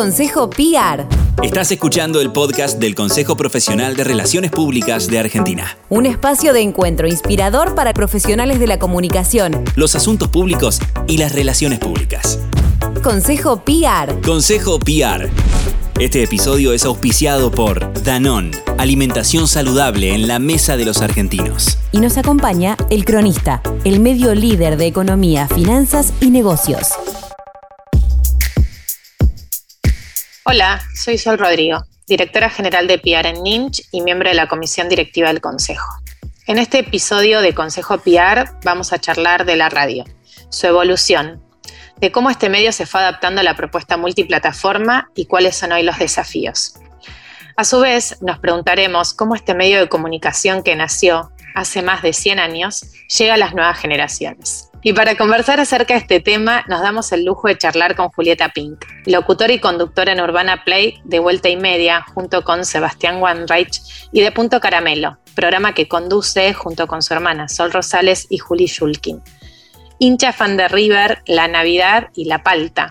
Consejo PR. Estás escuchando el podcast del Consejo Profesional de Relaciones Públicas de Argentina. Un espacio de encuentro inspirador para profesionales de la comunicación. Los asuntos públicos y las relaciones públicas. Consejo PR. Consejo PR. Este episodio es auspiciado por Danón, alimentación saludable en la mesa de los argentinos. Y nos acompaña El Cronista, el medio líder de economía, finanzas y negocios. Hola, soy Sol Rodrigo, directora general de PR en NINCH y miembro de la comisión directiva del Consejo. En este episodio de Consejo PR vamos a charlar de la radio, su evolución, de cómo este medio se fue adaptando a la propuesta multiplataforma y cuáles son hoy los desafíos. A su vez, nos preguntaremos cómo este medio de comunicación que nació hace más de 100 años llega a las nuevas generaciones. Y para conversar acerca de este tema, nos damos el lujo de charlar con Julieta Pink, locutora y conductora en Urbana Play de Vuelta y Media, junto con Sebastián Wanreich y de Punto Caramelo, programa que conduce junto con su hermana Sol Rosales y Juli Shulkin. Hincha fan de River, La Navidad y La Palta.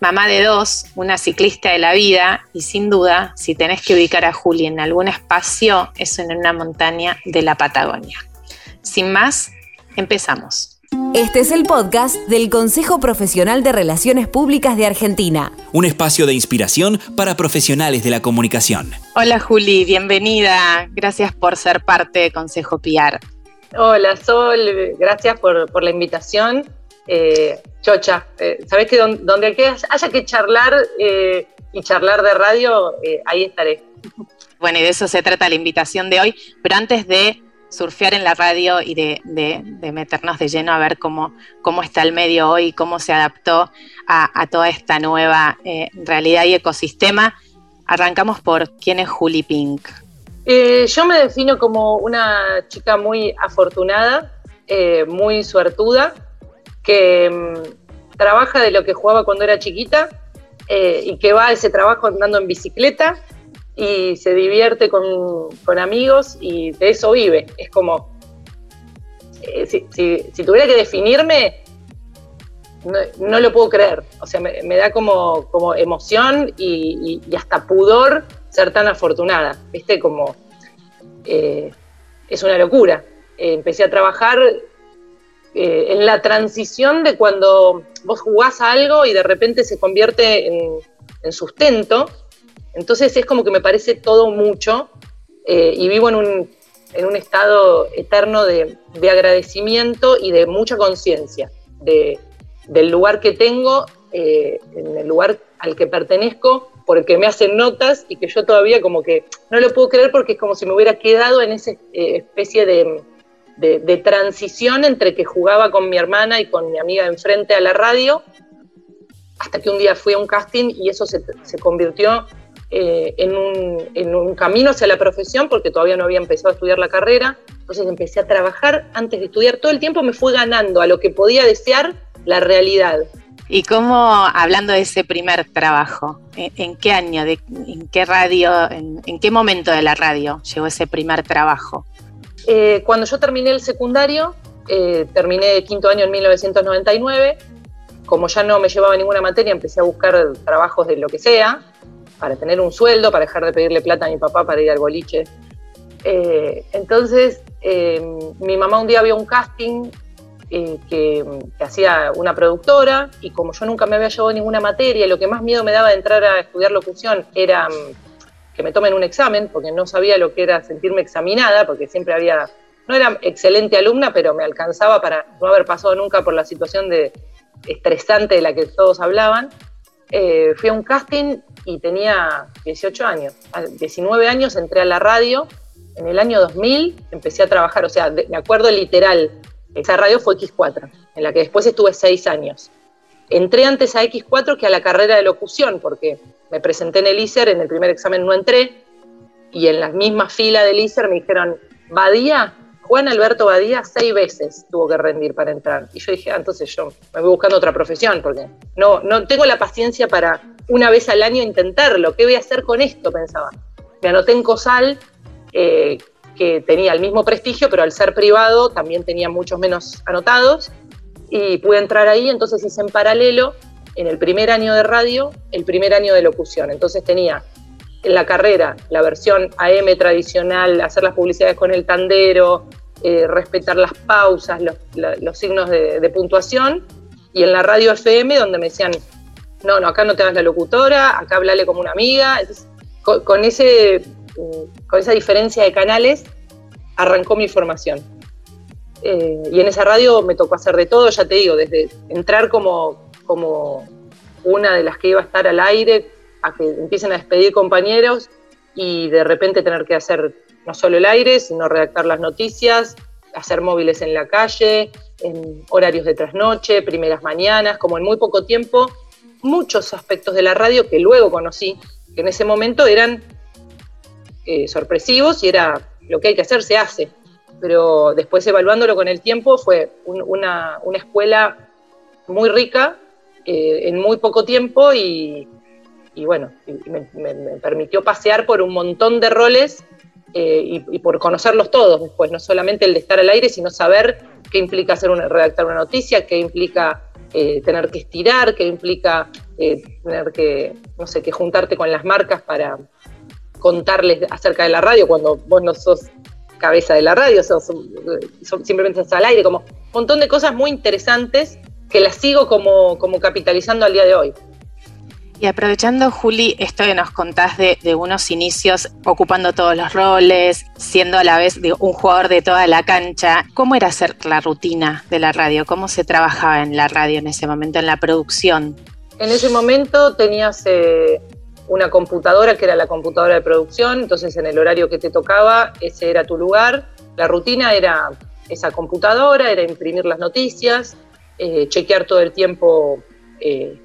Mamá de dos, una ciclista de la vida y sin duda, si tenés que ubicar a Juli en algún espacio, es en una montaña de la Patagonia. Sin más, empezamos. Este es el podcast del Consejo Profesional de Relaciones Públicas de Argentina. Un espacio de inspiración para profesionales de la comunicación. Hola Juli, bienvenida. Gracias por ser parte de Consejo PR. Hola Sol, gracias por, la invitación. Eh, chocha, eh, sabés que donde, haya que charlar eh, y charlar de radio, ahí estaré. Bueno, y de eso se trata la invitación de hoy. Pero antes de surfear en la radio y de, meternos de lleno a ver cómo, cómo está el medio hoy, cómo se adaptó a, toda esta nueva eh, realidad y ecosistema. Arrancamos por quién es Julie Pink. Eh, yo me defino como una chica muy afortunada, eh, muy suertuda, que mm, trabaja de lo que jugaba cuando era chiquita y que va a ese trabajo andando en bicicleta y se divierte con, amigos y de eso vive. Es como, eh, si, tuviera que definirme, no, lo puedo creer. O sea, me, da como, como emoción y, hasta pudor ser tan afortunada. ¿Viste? Como, eh, es una locura. Eh, empecé a trabajar en la transición de cuando vos jugás a algo y de repente se convierte en sustento entonces es como que me parece todo mucho eh, y vivo en un, estado eterno de, agradecimiento y de mucha conciencia del lugar que tengo, eh, en el lugar al que pertenezco, por el que me hacen notas y que yo todavía como que no lo puedo creer porque es como si me hubiera quedado en esa eh, especie de, transición entre que jugaba con mi hermana y con mi amiga enfrente a la radio, hasta que un día fui a un casting y eso se, se convirtió eh, en, un, camino hacia la profesión porque todavía no había empezado a estudiar la carrera. Entonces empecé a trabajar antes de estudiar. Todo el tiempo me fue ganando a lo que podía desear la realidad. ¿Y cómo, hablando de ese primer trabajo, en, qué año, en qué radio, en, qué momento de la radio llegó ese primer trabajo? Eh, cuando yo terminé el secundario, eh, terminé el quinto año en 1999, como ya no me llevaba ninguna materia, empecé a buscar trabajos de lo que sea para tener un sueldo, para dejar de pedirle plata a mi papá para ir al boliche. Eh, entonces, eh, mi mamá un día vio un casting eh, que, hacía una productora y como yo nunca me había llevado ninguna materia, lo que más miedo me daba de entrar a estudiar locución era mm, que me tomen un examen, porque no sabía lo que era sentirme examinada, porque siempre había, no era excelente alumna, pero me alcanzaba para no haber pasado nunca por la situación de estresante de la que todos hablaban. Fui a un casting y tenía 18 años. A 19 años entré a la radio, en el año 2000 empecé a trabajar, o sea, me acuerdo literal, esa radio fue X4, en la que después estuve 6 años. Entré antes a X4 que a la carrera de locución, porque me presenté en el ISER, en el primer examen no entré, y en la misma fila del ISER me dijeron, Badía, Juan Alberto Badía seis veces tuvo que rendir para entrar. Y yo dije, ah, entonces yo me voy buscando otra profesión, porque no, no tengo la paciencia para una vez al año intentarlo. ¿Qué voy a hacer con esto? Pensaba. Me anoté en COSAL, eh, que tenía el mismo prestigio, pero al ser privado también tenía muchos menos anotados, y pude entrar ahí, entonces hice en paralelo en el primer año de radio, el primer año de locución. Entonces tenía en la carrera la versión AM tradicional, hacer las publicidades con el tandero, eh, respetar las pausas, los, signos de, puntuación, y en la radio FM donde me decían, no, no, acá no te hagas la locutora, acá hablale como una amiga. con, ese, mm, con esa diferencia de canales arrancó mi formación. Eh, y en esa radio me tocó hacer de todo, ya te digo, desde entrar como, como una de las que iba a estar al aire, a que empiecen a despedir compañeros y de repente tener que hacer no solo el aire, sino redactar las noticias, hacer móviles en la calle, en horarios de trasnoche, primeras mañanas, como en muy poco tiempo, muchos aspectos de la radio que luego conocí, que en ese momento eran eh, sorpresivos y era lo que hay que hacer, se hace. Pero después evaluándolo con el tiempo fue una, escuela muy rica eh, en muy poco tiempo y, bueno, me, permitió pasear por un montón de roles eh, y, por conocerlos todos después, no solamente el de estar al aire, sino saber qué implica hacer una, redactar una noticia, qué implica eh, tener que estirar, qué implica tener que, no sé, que juntarte con las marcas para contarles acerca de la radio cuando vos no sos cabeza de la radio, simplemente estás al aire, como un montón de cosas muy interesantes que las sigo como, como capitalizando al día de hoy. Y aprovechando, Juli, esto que nos contás de, unos inicios ocupando todos los roles, siendo a la vez un jugador de toda la cancha, ¿cómo era hacer la rutina de la radio? ¿Cómo se trabajaba en la radio en ese momento, en la producción? En ese momento tenías eh, una computadora que era la computadora de producción, entonces en el horario que te tocaba, ese era tu lugar. La rutina era esa computadora, era imprimir las noticias, eh, chequear todo el tiempo eh,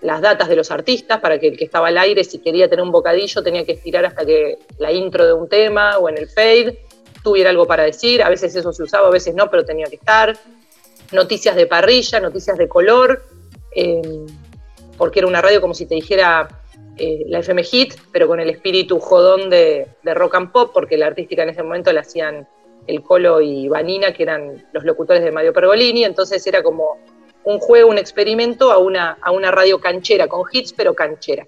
las datas de los artistas para que el que estaba al aire, si quería tener un bocadillo, tenía que estirar hasta que la intro de un tema o en el fade tuviera algo para decir. A veces eso se usaba, a veces no, pero tenía que estar. Noticias de parrilla, noticias de color. Eh, porque era una radio como si te dijera eh, la FM Hit, pero con el espíritu jodón de, rock and pop, porque la artística en ese momento la hacían el Colo y Vanina, que eran los locutores de Mario Pergolini, entonces era como un juego, un experimento a una, a una radio canchera, con hits, pero canchera.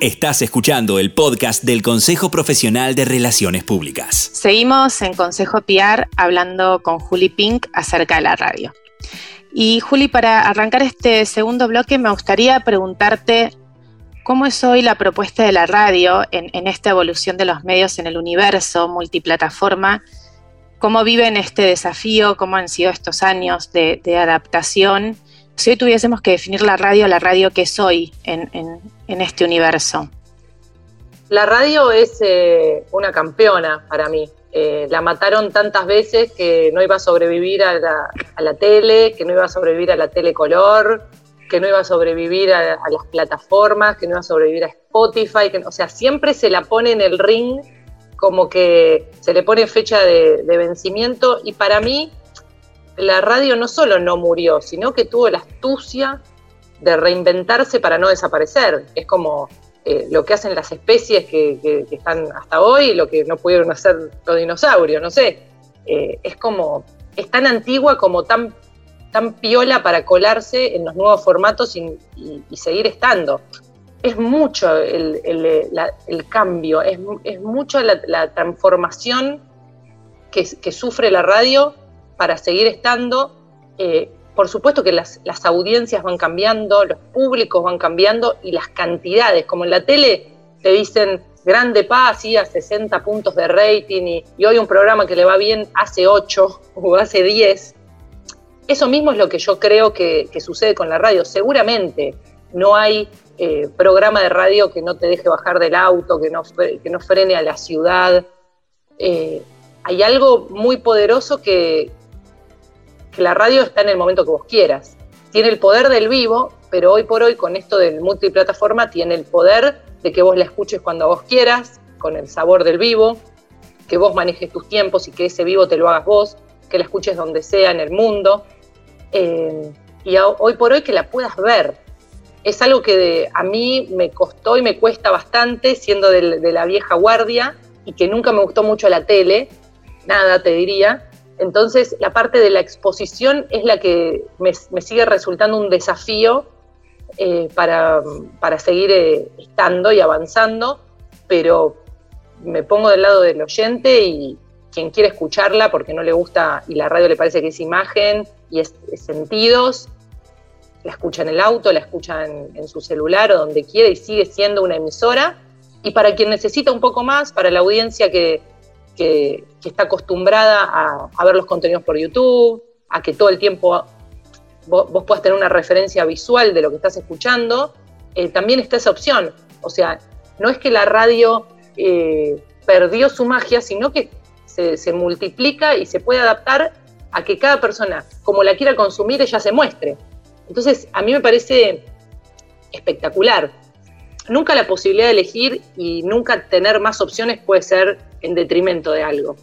Estás escuchando el podcast del Consejo Profesional de Relaciones Públicas. Seguimos en Consejo PR hablando con Juli Pink acerca de la radio. Y Juli, para arrancar este segundo bloque, me gustaría preguntarte cómo es hoy la propuesta de la radio en, esta evolución de los medios en el universo multiplataforma, cómo viven este desafío, cómo han sido estos años de, adaptación. Si hoy tuviésemos que definir la radio, la radio que es hoy en, este universo. La radio es eh, una campeona para mí. Eh, la mataron tantas veces que no iba a sobrevivir a la, tele, que no iba a sobrevivir a la telecolor, que no iba a sobrevivir a, las plataformas, que no iba a sobrevivir a Spotify, o sea, siempre se la pone en el ring como que se le pone fecha de, vencimiento y para mí la radio no solo no murió, sino que tuvo la astucia de reinventarse para no desaparecer. Es como eh, lo que hacen las especies que, están hasta hoy, lo que no pudieron hacer los dinosaurios, no sé. Eh, es como, es tan antigua como tan, tan piola para colarse en los nuevos formatos y, seguir estando. Es mucho el, cambio, es, mucho la, transformación que, sufre la radio para seguir estando. Eh, por supuesto que las, audiencias van cambiando, los públicos van cambiando y las cantidades, como en la tele te dicen grande paz y a 60 puntos de rating y, hoy un programa que le va bien hace 8 o hace 10. Eso mismo es lo que yo creo que, sucede con la radio. Seguramente no hay eh, programa de radio que no te deje bajar del auto, que no, que no frene a la ciudad. Eh, hay algo muy poderoso que, la radio está en el momento que vos quieras. Tiene el poder del vivo, pero hoy por hoy con esto del multiplataforma tiene el poder de que vos la escuches cuando vos quieras, con el sabor del vivo, que vos manejes tus tiempos y que ese vivo te lo hagas vos, que la escuches donde sea en el mundo. Eh, y hoy por hoy que la puedas ver. Es algo que a mí me costó y me cuesta bastante siendo de, la vieja guardia y que nunca me gustó mucho la tele, nada te diría, Entonces, la parte de la exposición es la que me, sigue resultando un desafío eh, para, seguir eh, estando y avanzando, pero me pongo del lado del oyente y quien quiere escucharla porque no le gusta y la radio le parece que es imagen y es, sentidos, la escucha en el auto, la escucha en, su celular o donde quiera y sigue siendo una emisora. Y para quien necesita un poco más, para la audiencia que, está acostumbrada a, ver los contenidos por YouTube, a que todo el tiempo vos, puedas tener una referencia visual de lo que estás escuchando, eh, también está esa opción. O sea, no es que la radio eh, perdió su magia, sino que se, multiplica y se puede adaptar a que cada persona, como la quiera consumir, ella se muestre. Entonces, a mí me parece espectacular. Nunca la posibilidad de elegir y nunca tener más opciones puede ser en detrimento de algo,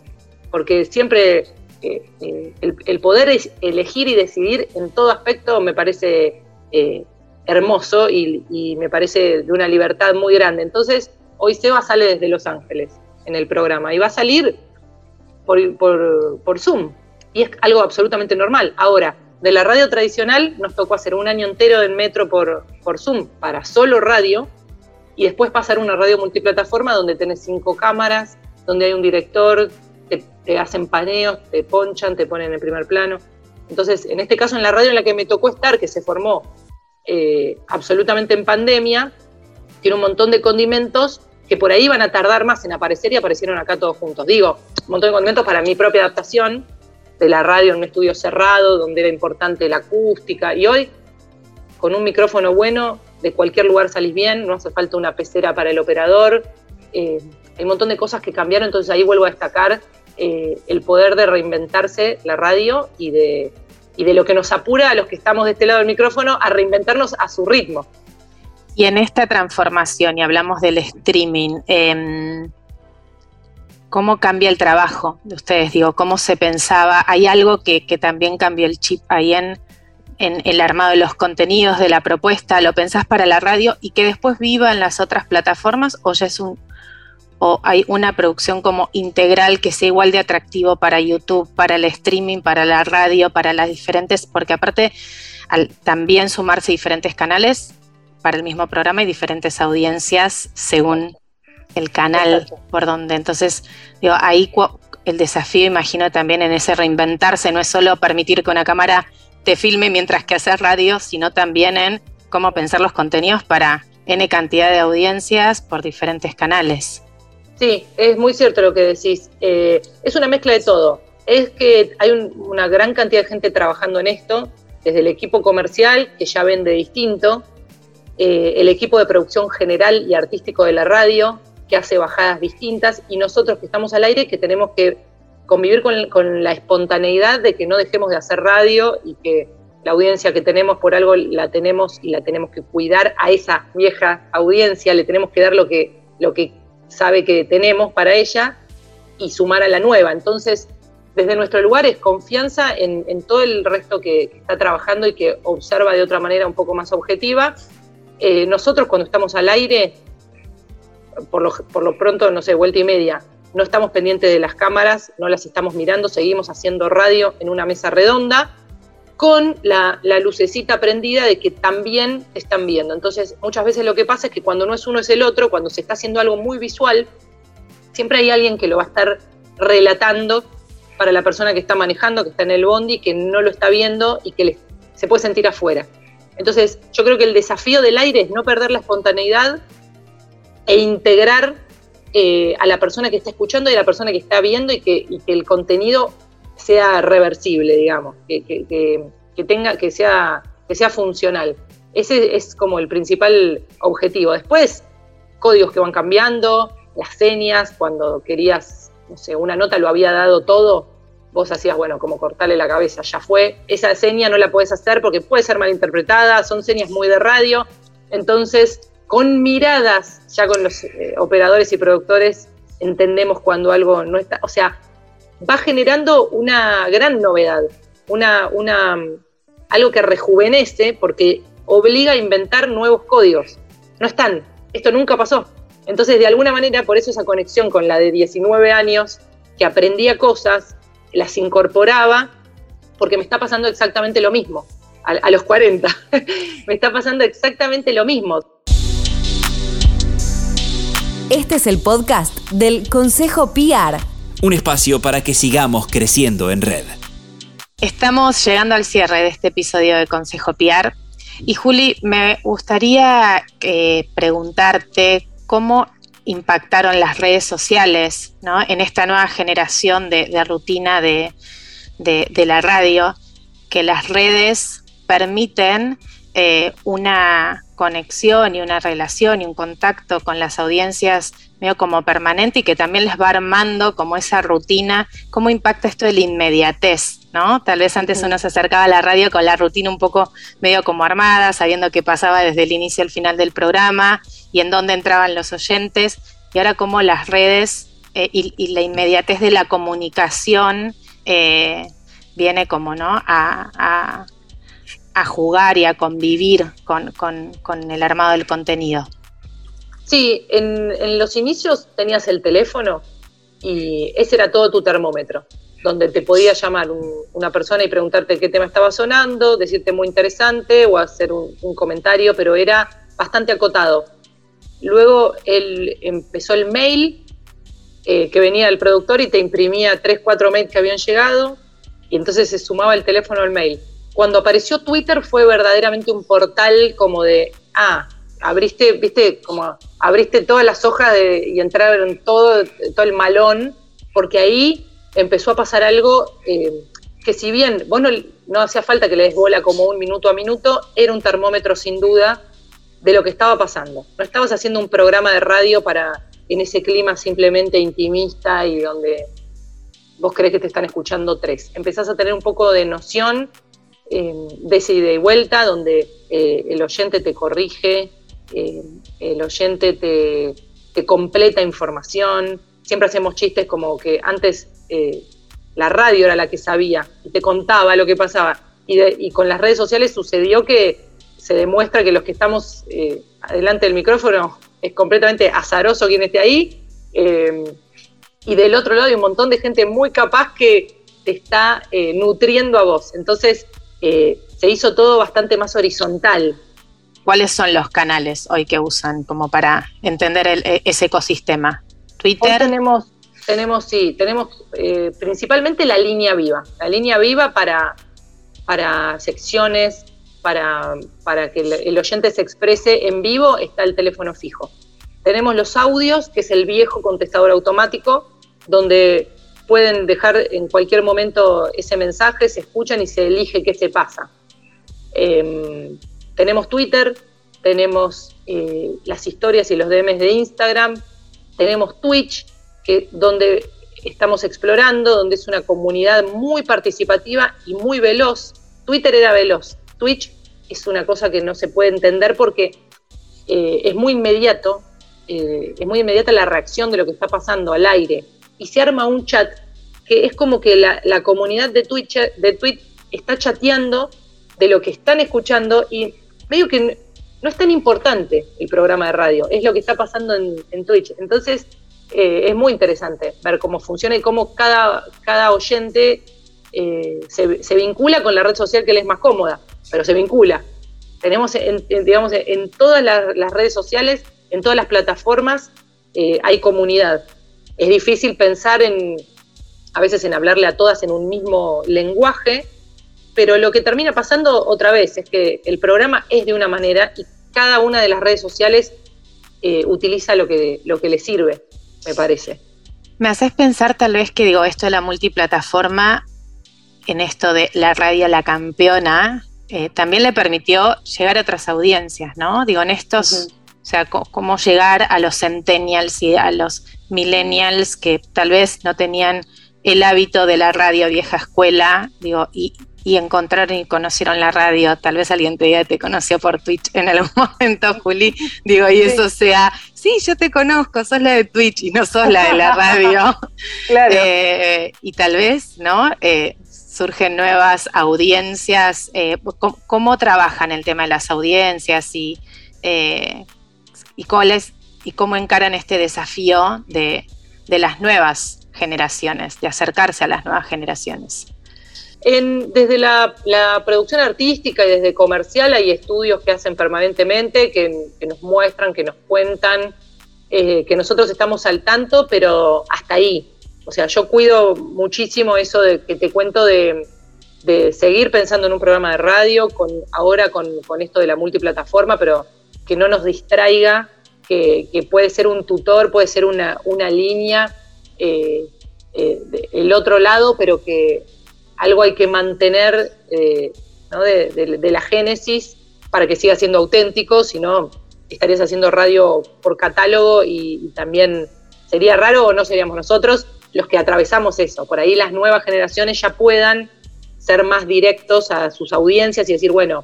porque siempre eh, eh, el, poder elegir y decidir en todo aspecto me parece eh, hermoso y, me parece de una libertad muy grande. Entonces, hoy Seba sale desde Los Ángeles en el programa y va a salir por Zoom y es algo absolutamente normal. Ahora, de la radio tradicional nos tocó hacer un año entero del metro por, por Zoom para solo radio y después pasar a una radio multiplataforma donde tenés cinco cámaras, donde hay un director, te, hacen paneos, te ponchan, te ponen en primer plano. Entonces, en este caso, en la radio en la que me tocó estar, que se formó eh, absolutamente en pandemia, tiene un montón de condimentos que por ahí van a tardar más en aparecer y aparecieron acá todos juntos. Digo, un montón de condimentos para mi propia adaptación de la radio en un estudio cerrado, donde era importante la acústica, y hoy, con un micrófono bueno, de cualquier lugar salís bien, no hace falta una pecera para el operador, eh, hay un montón de cosas que cambiaron, entonces ahí vuelvo a destacar eh, el poder de reinventarse la radio y de, y de lo que nos apura a los que estamos de este lado del micrófono a reinventarnos a su ritmo. Y en esta transformación, y hablamos del streaming, eh, cómo cambia el trabajo de ustedes, digo, cómo se pensaba, hay algo que, también cambia el chip ahí en, el armado de los contenidos, de la propuesta, lo pensás para la radio y que después viva en las otras plataformas o ya es o hay una producción como integral que sea igual de atractivo para YouTube, para el streaming, para la radio, para las diferentes, porque aparte también sumarse diferentes canales para el mismo programa y diferentes audiencias según el canal por donde. Entonces, digo, ahí el desafío, imagino también en ese reinventarse, no es solo permitir que una cámara te filme mientras que haces radio, sino también en cómo pensar los contenidos para N cantidad de audiencias por diferentes canales. Sí, es muy cierto lo que decís. Eh, es una mezcla de todo. Es que hay una gran cantidad de gente trabajando en esto, desde el equipo comercial, que ya vende distinto, eh, el equipo de producción general y artístico de la radio, que hace bajadas distintas y nosotros que estamos al aire que tenemos que convivir con, la espontaneidad de que no dejemos de hacer radio y que la audiencia que tenemos por algo la tenemos y la tenemos que cuidar a esa vieja audiencia, le tenemos que dar lo que, lo que sabe que tenemos para ella y sumar a la nueva. Entonces, desde nuestro lugar es confianza en, todo el resto que, está trabajando y que observa de otra manera un poco más objetiva. Eh, nosotros cuando estamos al aire por lo, por lo pronto, no sé, vuelta y media, no estamos pendientes de las cámaras, no las estamos mirando, seguimos haciendo radio en una mesa redonda con la, lucecita prendida de que también están viendo. Entonces, muchas veces lo que pasa es que cuando no es uno es el otro, cuando se está haciendo algo muy visual, siempre hay alguien que lo va a estar relatando para la persona que está manejando, que está en el bondi, que no lo está viendo y que se puede sentir afuera. Entonces, yo creo que el desafío del aire es no perder la espontaneidad e integrar eh, a la persona que está escuchando y a la persona que está viendo y que, el contenido sea reversible, digamos, que, tenga, que sea, que sea funcional. Ese es como el principal objetivo. Después, códigos que van cambiando, las señas, cuando querías, no sé, una nota lo había dado todo, vos hacías, bueno, como cortarle la cabeza, ya fue. Esa seña no la puedes hacer porque puede ser malinterpretada, son señas muy de radio. Entonces, con miradas, ya con los eh, operadores y productores, entendemos cuando algo no está, o sea, va generando una gran novedad, una, una, algo que rejuvenece porque obliga a inventar nuevos códigos. No están, esto nunca pasó. Entonces, de alguna manera, por eso esa conexión con la de 19 años, que aprendía cosas, las incorporaba, porque me está pasando exactamente lo mismo, a, los 40. me está pasando exactamente lo mismo. Este es el podcast del Consejo PR. Un espacio para que sigamos creciendo en red. Estamos llegando al cierre de este episodio de Consejo PR. Y Juli, me gustaría eh, preguntarte cómo impactaron las redes sociales en esta nueva generación de, rutina de, la radio, que las redes permiten eh, una conexión y una relación y un contacto con las audiencias medio como permanente y que también les va armando como esa rutina, cómo impacta esto de la inmediatez, ¿no? Tal vez antes uno se acercaba a la radio con la rutina un poco medio como armada, sabiendo qué pasaba desde el inicio al final del programa y en dónde entraban los oyentes, y ahora como las redes eh, y, la inmediatez de la comunicación eh, viene como, ¿no? A, jugar y a convivir con, con el armado del contenido. Sí, en, los inicios tenías el teléfono y ese era todo tu termómetro, donde te podía llamar una persona y preguntarte qué tema estaba sonando, decirte muy interesante o hacer un, comentario, pero era bastante acotado. Luego él empezó el mail, eh, que venía el productor y te imprimía tres, cuatro mails que habían llegado, y entonces se sumaba el teléfono al mail. Cuando apareció Twitter fue verdaderamente un portal como de, ah, abriste, viste, como abriste todas las hojas y entraron todo, todo el malón, porque ahí empezó a pasar algo eh, que si bien vos no, hacía falta que le des bola como un minuto a minuto, era un termómetro sin duda de lo que estaba pasando. No estabas haciendo un programa de radio para en ese clima simplemente intimista y donde vos crees que te están escuchando tres. Empezás a tener un poco de noción de ese ida y vuelta, donde eh, el oyente te corrige, eh, el oyente te, completa información. Siempre hacemos chistes como que antes eh, la radio era la que sabía y te contaba lo que pasaba. Y, con las redes sociales sucedió que se demuestra que los que estamos eh, adelante del micrófono es completamente azaroso quien esté ahí. y del otro lado hay un montón de gente muy capaz que te está nutriendo a vos. Entonces se hizo todo bastante más horizontal ¿Cuáles son los canales hoy que usan como para entender e, ese ecosistema? Twitter. tenemos, tenemos, sí, tenemos eh, principalmente la línea viva. La línea viva para, para secciones, para, para que el, oyente se exprese en vivo, está el teléfono fijo. Tenemos los audios, que es el viejo contestador automático, donde pueden dejar en cualquier momento ese mensaje, se escuchan y se elige qué se pasa. Em, tenemos Twitter, tenemos eh, las historias y los DMs de Instagram, tenemos Twitch, que, donde estamos explorando, donde es una comunidad muy participativa y muy veloz. Twitter era veloz, Twitch es una cosa que no se puede entender porque eh, es muy inmediato, eh, es muy inmediata la reacción de lo que está pasando al aire. Y se arma un chat que es como que la, comunidad de Twitch, de Twitch está chateando de lo que están escuchando y medio que no es tan importante el programa de radio, es lo que está pasando en, Twitch. Entonces, eh, es muy interesante ver cómo funciona y cómo cada, cada oyente eh, se, vincula con la red social que le es más cómoda, pero se vincula. Tenemos, en, digamos, en todas las, redes sociales, en todas las plataformas, eh, hay comunidad. Es difícil pensar en, a veces en hablarle a todas en un mismo lenguaje, pero lo que termina pasando otra vez es que el programa es de una manera y cada una de las redes sociales eh, utiliza lo que, lo que le sirve, me parece. Me haces pensar tal vez que digo esto de la multiplataforma, en esto de la radio la campeona, eh, también le permitió llegar a otras audiencias, ¿no? Digo, en estos, o sea, cómo llegar a los centennials y a los millennials que tal vez no tenían el hábito de la radio vieja escuela, digo, y, y encontraron y conocieron la radio. Tal vez alguien te, te conoció por Twitch en algún momento, Juli. Digo, y eso sea, sí, yo te conozco, sos la de Twitch y no sos la de la radio. claro. Eh, y tal vez, ¿no? Eh, surgen nuevas audiencias. Eh, ¿cómo, trabajan el tema de las audiencias y, y, y cómo encaran este desafío de, de las nuevas generaciones, de acercarse a las nuevas generaciones? desde la, producción artística y desde comercial hay estudios que hacen permanentemente, que, nos muestran, que nos cuentan, eh, que nosotros estamos al tanto, pero hasta ahí. O sea, yo cuido muchísimo eso de que te cuento de, seguir pensando en un programa de radio, con, ahora con, esto de la multiplataforma, pero que no nos distraiga, que, puede ser un tutor, puede ser una, línea, eh, eh, el otro lado, pero que algo hay que mantener eh, de, la génesis para que siga siendo auténtico, si no estarías haciendo radio por catálogo y, también sería raro o no seríamos nosotros los que atravesamos eso. Por ahí las nuevas generaciones ya puedan ser más directos a sus audiencias y decir, bueno,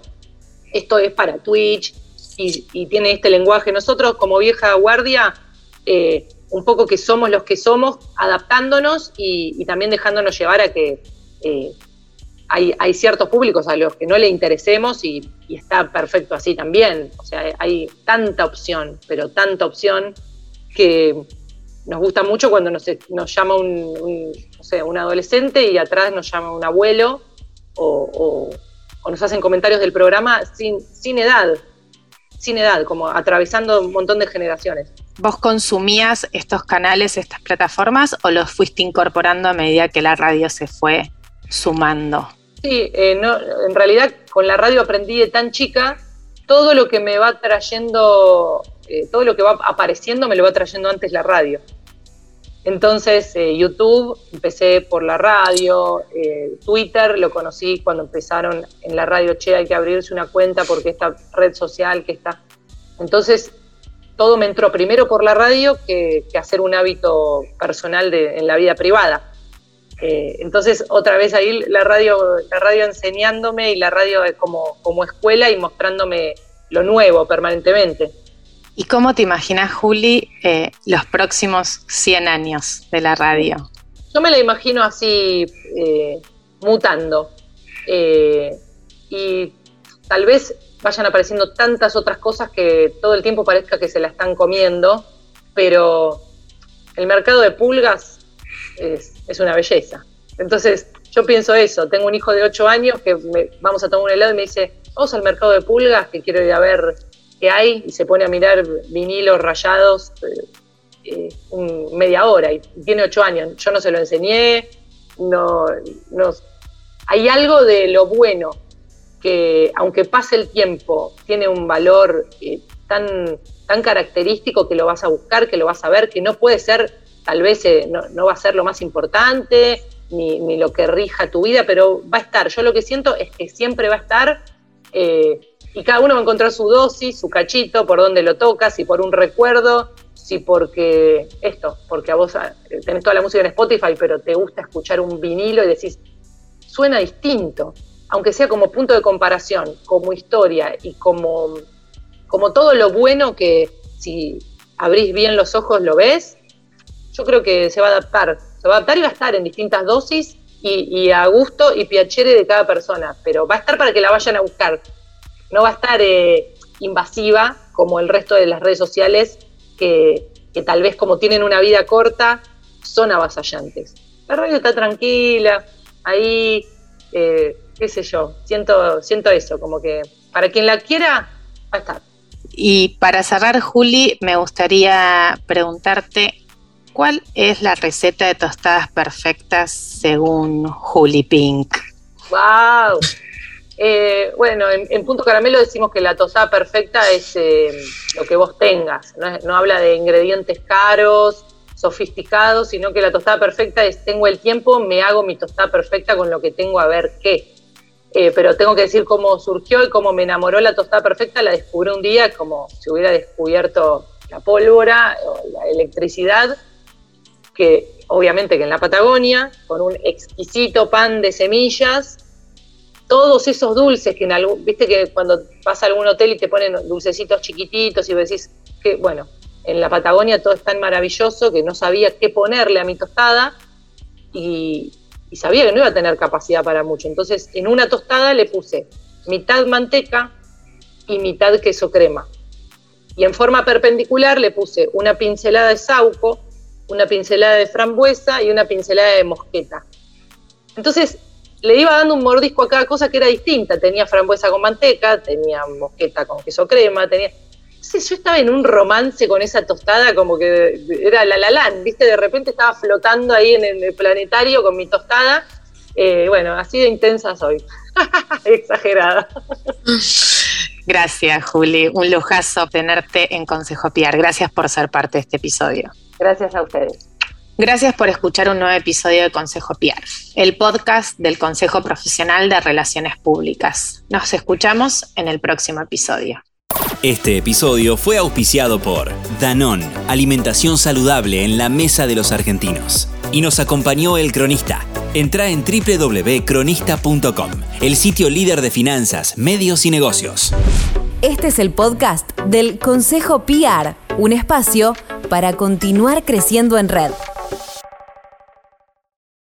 esto es para Twitch y, tiene este lenguaje. Nosotros como vieja guardia, eh, un poco que somos los que somos, adaptándonos y también dejándonos llevar a que eh, hay, ciertos públicos a los que no le interesemos y, está perfecto así también. O sea, hay tanta opción, pero tanta opción que nos gusta mucho cuando nos, llama un, un adolescente y atrás nos llama un abuelo o, nos hacen comentarios del programa sin, sin edad, sin edad, como atravesando un montón de generaciones. ¿Vos consumías estos canales, estas plataformas o los fuiste incorporando a medida que la radio se fue sumando. Sí, eh, no, en realidad con la radio aprendí de tan chica, todo lo que me va trayendo, eh, todo lo que va apareciendo me lo va trayendo antes la radio. Entonces, eh, YouTube, empecé por la radio, Twitter lo conocí cuando empezaron en la radio, che, hay que abrirse una cuenta porque esta red social que está... Entonces, todo me entró primero por la radio que, hacer un hábito personal de, en la vida privada. Eh, entonces, otra vez ahí la radio, la radio enseñándome y la radio como, como escuela y mostrándome lo nuevo permanentemente. ¿Y cómo te imaginas, Juli, eh, los próximos 100 años de la radio? Yo me la imagino así, eh, mutando. y tal vez vayan apareciendo tantas otras cosas que todo el tiempo parezca que se la están comiendo, pero el mercado de pulgas es es una belleza. Entonces, yo pienso eso, tengo un hijo de 8 años que vamos a tomar un helado y me dice, vamos al mercado de pulgas, que quiero ir a ver qué hay, y se pone a mirar vinilos rayados eh, eh, media hora, y tiene 8 años, yo no se lo enseñé, no, no, hay algo de lo bueno que aunque pase el tiempo, tiene un valor eh, tan, tan característico que lo vas a buscar, que lo vas a ver, que no puede ser tal vez eh, no, va a ser lo más importante, ni, lo que rija tu vida, pero va a estar. Yo lo que siento es que siempre va a estar y cada uno va a encontrar su dosis, su cachito, por donde lo tocas, si por un recuerdo, si porque esto, porque a vos eh, tenés toda la música en Spotify, pero te gusta escuchar un vinilo y decís, suena distinto, aunque sea como punto de comparación, como historia y como, como todo lo bueno que si abrís bien los ojos lo ves, yo creo que se va a adaptar. Se va a adaptar y va a estar en distintas dosis y, a gusto y piacere de cada persona, pero va a estar para que la vayan a buscar. No va a estar eh, invasiva como el resto de las redes sociales que, tal vez como tienen una vida corta son avasallantes. La radio está tranquila, ahí, eh, qué sé yo, siento, siento eso, como que para quien la quiera, va a estar. Y para cerrar, Juli, me gustaría preguntarte ¿Cuál es la receta de tostadas perfectas según Juli Pink? ¡Wow! Eh, bueno, en, Punto Caramelo decimos que la tostada perfecta es eh, lo que vos tengas. No, habla de ingredientes caros, sofisticados, sino que la tostada perfecta es tengo el tiempo, me hago mi tostada perfecta con lo que tengo a ver qué. Eh, pero tengo que decir cómo surgió y cómo me enamoró la tostada perfecta. La descubrí un día como si hubiera descubierto la pólvora o la electricidad que obviamente que en la Patagonia, con un exquisito pan de semillas, todos esos dulces que en algún, viste que cuando vas a algún hotel y te ponen dulcecitos chiquititos y vos decís que, bueno, en la Patagonia todo es tan maravilloso que no sabía qué ponerle a mi tostada y, y sabía que no iba a tener capacidad para mucho. Entonces, en una tostada le puse mitad manteca y mitad queso crema. Y en forma perpendicular le puse una pincelada de sauco una pincelada de frambuesa y una pincelada de mosqueta. Entonces le iba dando un mordisco a cada cosa que era distinta. Tenía frambuesa con manteca, tenía mosqueta con queso crema, tenía... Yo estaba en un romance con esa tostada como que era la la ¿viste? De repente estaba flotando ahí en el planetario con mi tostada. Eh, bueno, así de intensa soy. Exagerada. Gracias, Juli. Un lujazo tenerte en Consejo Piar. Gracias por ser parte de este episodio. Gracias a ustedes. Gracias por escuchar un nuevo episodio de Consejo Piar, el podcast del Consejo Profesional de Relaciones Públicas. Nos escuchamos en el próximo episodio. Este episodio fue auspiciado por Danón, alimentación saludable en la mesa de los argentinos. Y nos acompañó el cronista. Entra en www.cronista.com, el sitio líder de finanzas, medios y negocios. Este es el podcast del Consejo PR, un espacio para continuar creciendo en red.